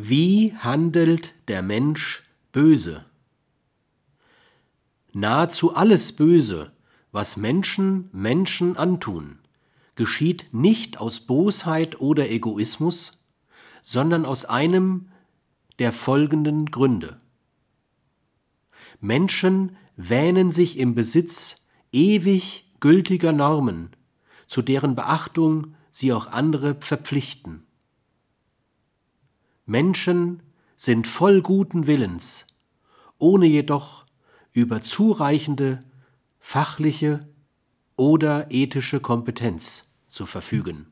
Wie handelt der Mensch böse? Nahezu alles Böse, was Menschen Menschen antun, geschieht nicht aus Bosheit oder Egoismus, sondern aus einem der folgenden Gründe. Menschen wähnen sich im Besitz ewig gültiger Normen, zu deren Beachtung sie auch andere verpflichten. Menschen sind voll guten Willens, ohne jedoch über zureichende fachliche oder ethische Kompetenz zu verfügen.